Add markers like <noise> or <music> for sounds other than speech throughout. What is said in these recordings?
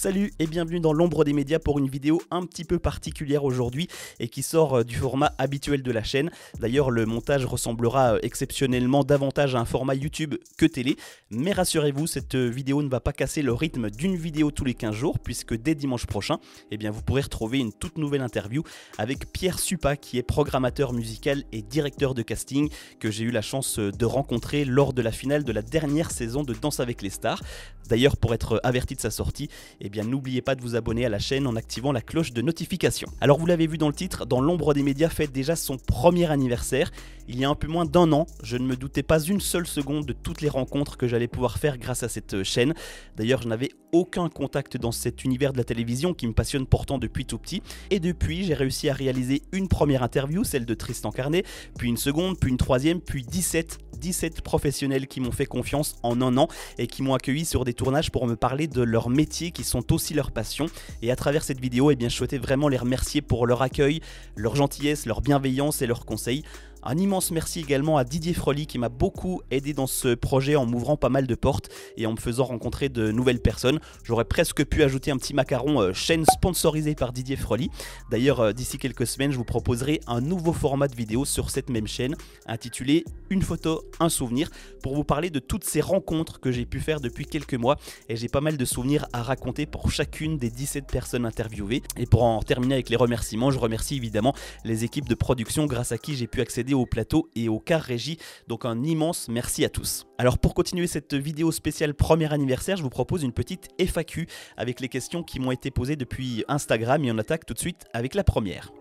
Salut et bienvenue dans l'ombre des médias pour une vidéo un petit peu particulière aujourd'hui et qui sort euh, du format habituel de la chaîne. D'ailleurs le montage ressemblera euh, exceptionnellement davantage à un format YouTube que télé, mais rassurez-vous cette euh, vidéo ne va pas casser le rythme d'une vidéo tous les 15 jours puisque dès dimanche prochain, eh bien, vous pourrez retrouver une toute nouvelle interview avec Pierre Supa qui est programmateur musical et directeur de casting que j'ai eu la chance de rencontrer lors de la finale de la dernière saison de Danse avec les stars. D'ailleurs pour être averti de sa sortie, eh bien n'oubliez pas de vous abonner à la chaîne en activant la cloche de notification. Alors vous l'avez vu dans le titre, dans l'ombre des médias fête déjà son premier anniversaire. Il y a un peu moins d'un an, je ne me doutais pas une seule seconde de toutes les rencontres que j'allais pouvoir faire grâce à cette chaîne. D'ailleurs, je n'avais aucun contact dans cet univers de la télévision qui me passionne pourtant depuis tout petit. Et depuis, j'ai réussi à réaliser une première interview, celle de Tristan Carnet, puis une seconde, puis une troisième, puis 17 17 professionnels qui m'ont fait confiance en un an et qui m'ont accueilli sur des tournages pour me parler de leur métier qui sont aussi leur passion. Et à travers cette vidéo, eh bien, je souhaitais vraiment les remercier pour leur accueil, leur gentillesse, leur bienveillance et leurs conseils. Un immense merci également à Didier Froli qui m'a beaucoup aidé dans ce projet en m'ouvrant pas mal de portes et en me faisant rencontrer de nouvelles personnes. J'aurais presque pu ajouter un petit macaron euh, chaîne sponsorisée par Didier Froli. D'ailleurs, euh, d'ici quelques semaines, je vous proposerai un nouveau format de vidéo sur cette même chaîne intitulé Une photo, un souvenir pour vous parler de toutes ces rencontres que j'ai pu faire depuis quelques mois et j'ai pas mal de souvenirs à raconter pour chacune des 17 personnes interviewées. Et pour en terminer avec les remerciements, je remercie évidemment les équipes de production grâce à qui j'ai pu accéder au plateau et au car régie. Donc un immense merci à tous. Alors pour continuer cette vidéo spéciale premier anniversaire, je vous propose une petite FAQ avec les questions qui m'ont été posées depuis Instagram et on attaque tout de suite avec la première.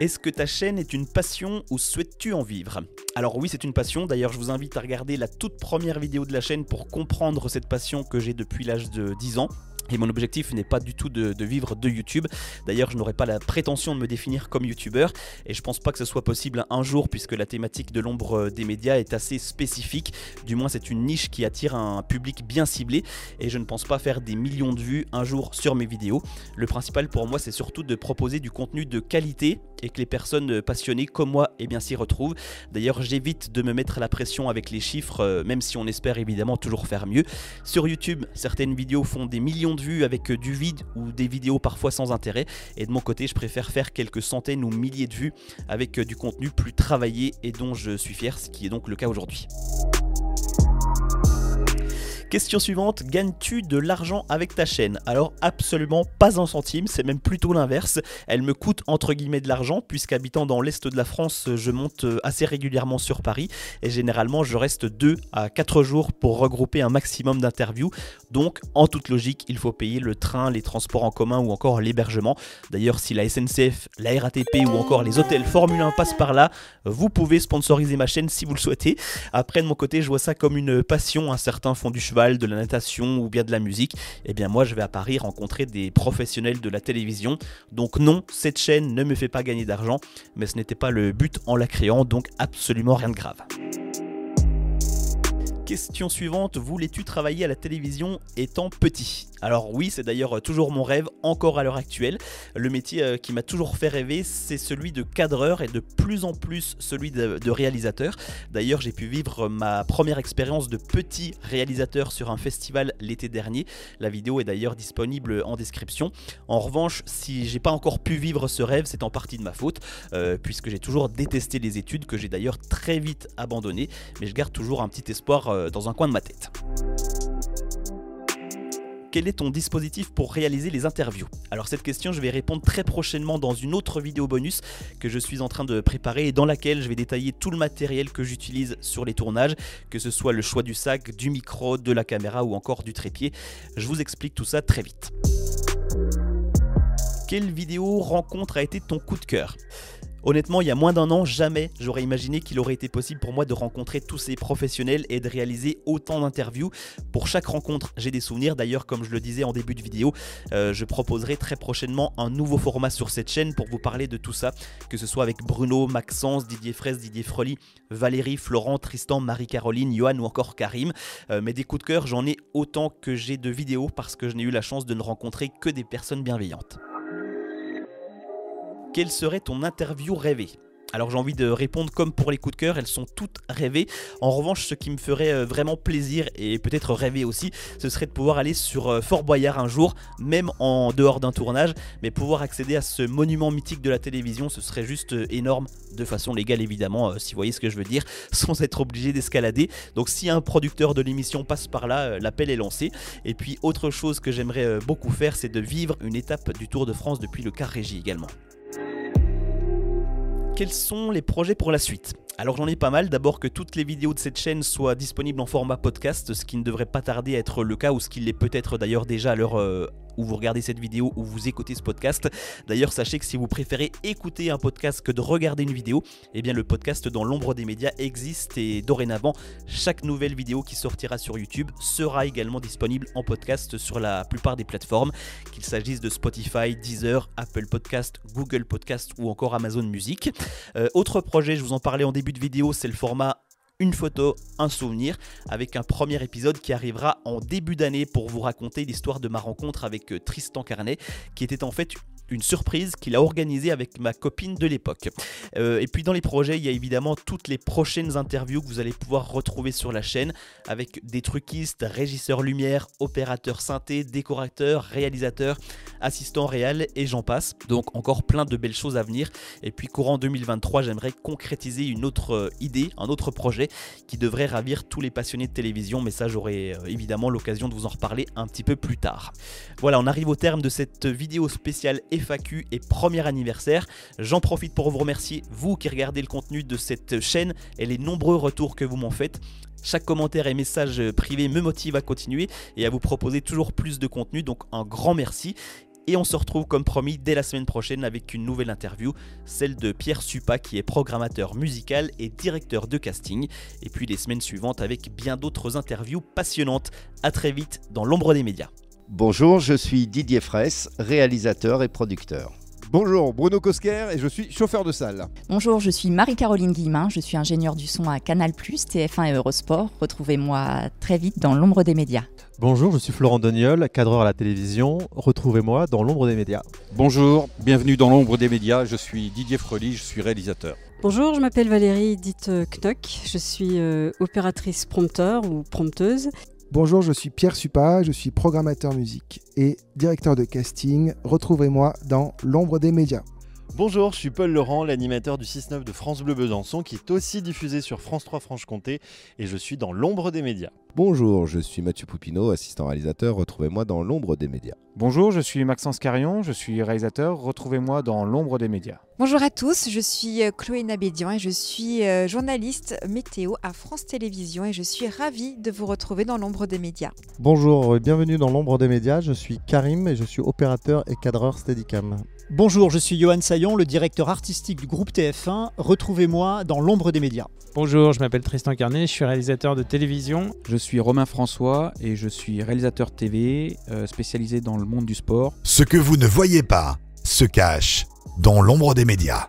Est-ce que ta chaîne est une passion ou souhaites-tu en vivre? Alors oui, c'est une passion. D'ailleurs, je vous invite à regarder la toute première vidéo de la chaîne pour comprendre cette passion que j'ai depuis l'âge de 10 ans. Et mon objectif n'est pas du tout de, vivre de YouTube. D'ailleurs, je n'aurai pas la prétention de me définir comme YouTubeur. Et je pense pas que ce soit possible un jour, puisque la thématique de l'ombre des médias est assez spécifique. Du moins, c'est une niche qui attire un public bien ciblé. Et je ne pense pas faire des millions de vues un jour sur mes vidéos. Le principal pour moi, c'est surtout de proposer du contenu de qualité et que les personnes passionnées comme moi eh bien s'y retrouvent. D'ailleurs, j'évite de me mettre la pression avec les chiffres, euh, même si on espère évidemment toujours faire mieux. Sur YouTube, certaines vidéos font des millions vues avec du vide ou des vidéos parfois sans intérêt. Et de mon côté, je préfère faire quelques centaines ou milliers de vues avec du contenu plus travaillé et dont je suis fier, ce qui est donc le cas aujourd'hui. Question suivante, gagnes-tu de l'argent avec ta chaîne? Alors absolument pas un centime, c'est même plutôt l'inverse. Elle me coûte entre guillemets de l'argent puisqu'habitant dans l'est de la France, je monte euh, assez régulièrement sur Paris et généralement je reste 2 à 4 jours pour regrouper un maximum d'interviews. Donc en toute logique, il faut payer le train, les transports en commun ou encore l'hébergement. D'ailleurs, si la SNCF, la RATP ou encore les hôtels Formule 1 passent par là, vous pouvez sponsoriser ma chaîne si vous le souhaitez. Après de mon côté, je vois ça comme une passion, un certain fond du cheval de la natation ou bien de la musique, eh bien moi je vais à Paris rencontrer des professionnels de la télévision. Donc non, cette chaîne ne me fait pas gagner d'argent, mais ce n'était pas le but en la créant, donc absolument rien de grave. Question suivante, voulais-tu travailler à la télévision étant petit? Alors oui, c'est d'ailleurs toujours mon rêve, encore à l'heure actuelle. Le métier euh, qui m'a toujours fait rêver, c'est celui de cadreur et de plus en plus celui de, réalisateur. D'ailleurs, j'ai pu vivre ma première expérience de petit réalisateur sur un festival l'été dernier. La vidéo est d'ailleurs disponible en description. En revanche, si j'ai pas encore pu vivre ce rêve, c'est en partie de ma faute, euh, puisque j'ai toujours détesté les études que j'ai d'ailleurs très vite abandonné. Mais je garde toujours un petit espoir euh, dans un coin de ma tête. Quel est ton dispositif pour réaliser les interviews? Alors cette question, je vais répondre très prochainement dans une autre vidéo bonus que je suis en train de préparer et dans laquelle je vais détailler tout le matériel que j'utilise sur les tournages, que ce soit le choix du sac, du micro, de la caméra ou encore du trépied. Je vous explique tout ça très vite. Quelle vidéo rencontre a été ton coup de cœur? Honnêtement, il y a moins d'un an, jamais j'aurais imaginé qu'il aurait été possible pour moi de rencontrer tous ces professionnels et de réaliser autant d'interviews. Pour chaque rencontre, j'ai des souvenirs. D'ailleurs, comme je le disais en début de vidéo, euh, je proposerai très prochainement un nouveau format sur cette chaîne pour vous parler de tout ça, que ce soit avec Bruno, Maxence, Didier Fraisse, Didier Froli, Valérie, Florent, Tristan, Marie-Caroline, Johan ou encore Karim. Euh, mais des coups de cœur, j'en ai autant que j'ai de vidéos parce que je n'ai eu la chance de ne rencontrer que des personnes bienveillantes. Quelle serait ton interview rêvée Alors j'ai envie de répondre comme pour les coups de cœur, elles sont toutes rêvées. En revanche, ce qui me ferait euh, vraiment plaisir et peut-être rêver aussi, ce serait de pouvoir aller sur euh, Fort Boyard un jour, même en dehors d'un tournage, mais pouvoir accéder à ce monument mythique de la télévision, ce serait juste euh, énorme, de façon légale évidemment, si vous voyez ce que je veux dire, <laughs> sans être obligé d'escalader. Donc si un producteur de l'émission passe par là, l'appel est lancé. Et puis autre chose que j'aimerais beaucoup faire, c'est de vivre une étape du Tour de France depuis le car régie également quels sont les projets pour la suite. Alors j'en ai pas mal, d'abord que toutes les vidéos de cette chaîne soient disponibles en format podcast, ce qui ne devrait pas tarder à être le cas, ou ce qui l'est peut-être d'ailleurs déjà à l'heure euh, où vous regardez cette vidéo ou vous écoutez ce podcast. D'ailleurs, sachez que si vous préférez écouter un podcast que de regarder une vidéo, eh bien le podcast dans l'ombre des médias existe et dorénavant, chaque nouvelle vidéo qui sortira sur YouTube sera également disponible en podcast sur la plupart des plateformes, qu'il s'agisse de Spotify, Deezer, Apple Podcast, Google Podcast ou encore Amazon Music. Euh, autre projet, je vous en parlais en début de vidéo, c'est le format une photo, un souvenir, avec un premier épisode qui arrivera en début d'année pour vous raconter l'histoire de ma rencontre avec euh, Tristan Carnet, qui était en fait une surprise qu'il a organisée avec ma copine de l'époque. Euh, et puis dans les projets, il y a évidemment toutes les prochaines interviews que vous allez pouvoir retrouver sur la chaîne avec des truquistes, régisseurs lumière, opérateurs synthé, décorateurs, réalisateurs, assistants réels et j'en passe. Donc encore plein de belles choses à venir. Et puis courant 2023, j'aimerais concrétiser une autre euh, idée, un autre projet qui devrait ravir tous les passionnés de télévision. Mais ça, j'aurai euh, évidemment l'occasion de vous en reparler un petit peu plus tard. Voilà, on arrive au terme de cette vidéo spéciale FAQ et premier anniversaire. J'en profite pour vous remercier, vous qui regardez le contenu de cette chaîne et les nombreux retours que vous m'en faites. Chaque commentaire et message privé me motive à continuer et à vous proposer toujours plus de contenu, donc un grand merci. Et on se retrouve comme promis dès la semaine prochaine avec une nouvelle interview, celle de Pierre Supa qui est programmateur musical et directeur de casting. Et puis les semaines suivantes avec bien d'autres interviews passionnantes. A très vite dans l'ombre des médias. Bonjour, je suis Didier Fraisse, réalisateur et producteur. Bonjour, Bruno Kosker et je suis chauffeur de salle. Bonjour, je suis Marie-Caroline Guillemin, je suis ingénieure du son à Canal+, TF1 et Eurosport. Retrouvez-moi très vite dans l'ombre des médias. Bonjour, je suis Florent Doniol, cadreur à la télévision. Retrouvez-moi dans l'ombre des médias. Bonjour, bienvenue dans l'ombre des médias. Je suis Didier Frely, je suis réalisateur. Bonjour, je m'appelle Valérie dite Knock. Je suis euh, opératrice prompteur ou prompteuse Bonjour, je suis Pierre Supa, je suis programmateur musique et directeur de casting. Retrouvez-moi dans L'ombre des médias. Bonjour, je suis Paul Laurent, l'animateur du 6-9 de France Bleu Besançon qui est aussi diffusé sur France 3 Franche-Comté et je suis dans L'ombre des médias. Bonjour, je suis Mathieu Poupineau, assistant réalisateur. Retrouvez-moi dans L'ombre des médias. Bonjour, je suis Maxence Carion, je suis réalisateur. Retrouvez-moi dans L'ombre des médias. Bonjour à tous, je suis euh, Chloé Nabédian et je suis euh, journaliste météo à France Télévisions et je suis ravie de vous retrouver dans L'ombre des médias. Bonjour, et bienvenue dans L'ombre des médias. Je suis Karim et je suis opérateur et cadreur Steadicam. Bonjour, je suis Johan Saillon, le directeur artistique du groupe TF1. Retrouvez-moi dans l'ombre des médias. Bonjour, je m'appelle Tristan Carnet, je suis réalisateur de télévision. Je suis Romain François et je suis réalisateur TV euh, spécialisé dans le monde du sport. Ce que vous ne voyez pas se cache dans l'ombre des médias.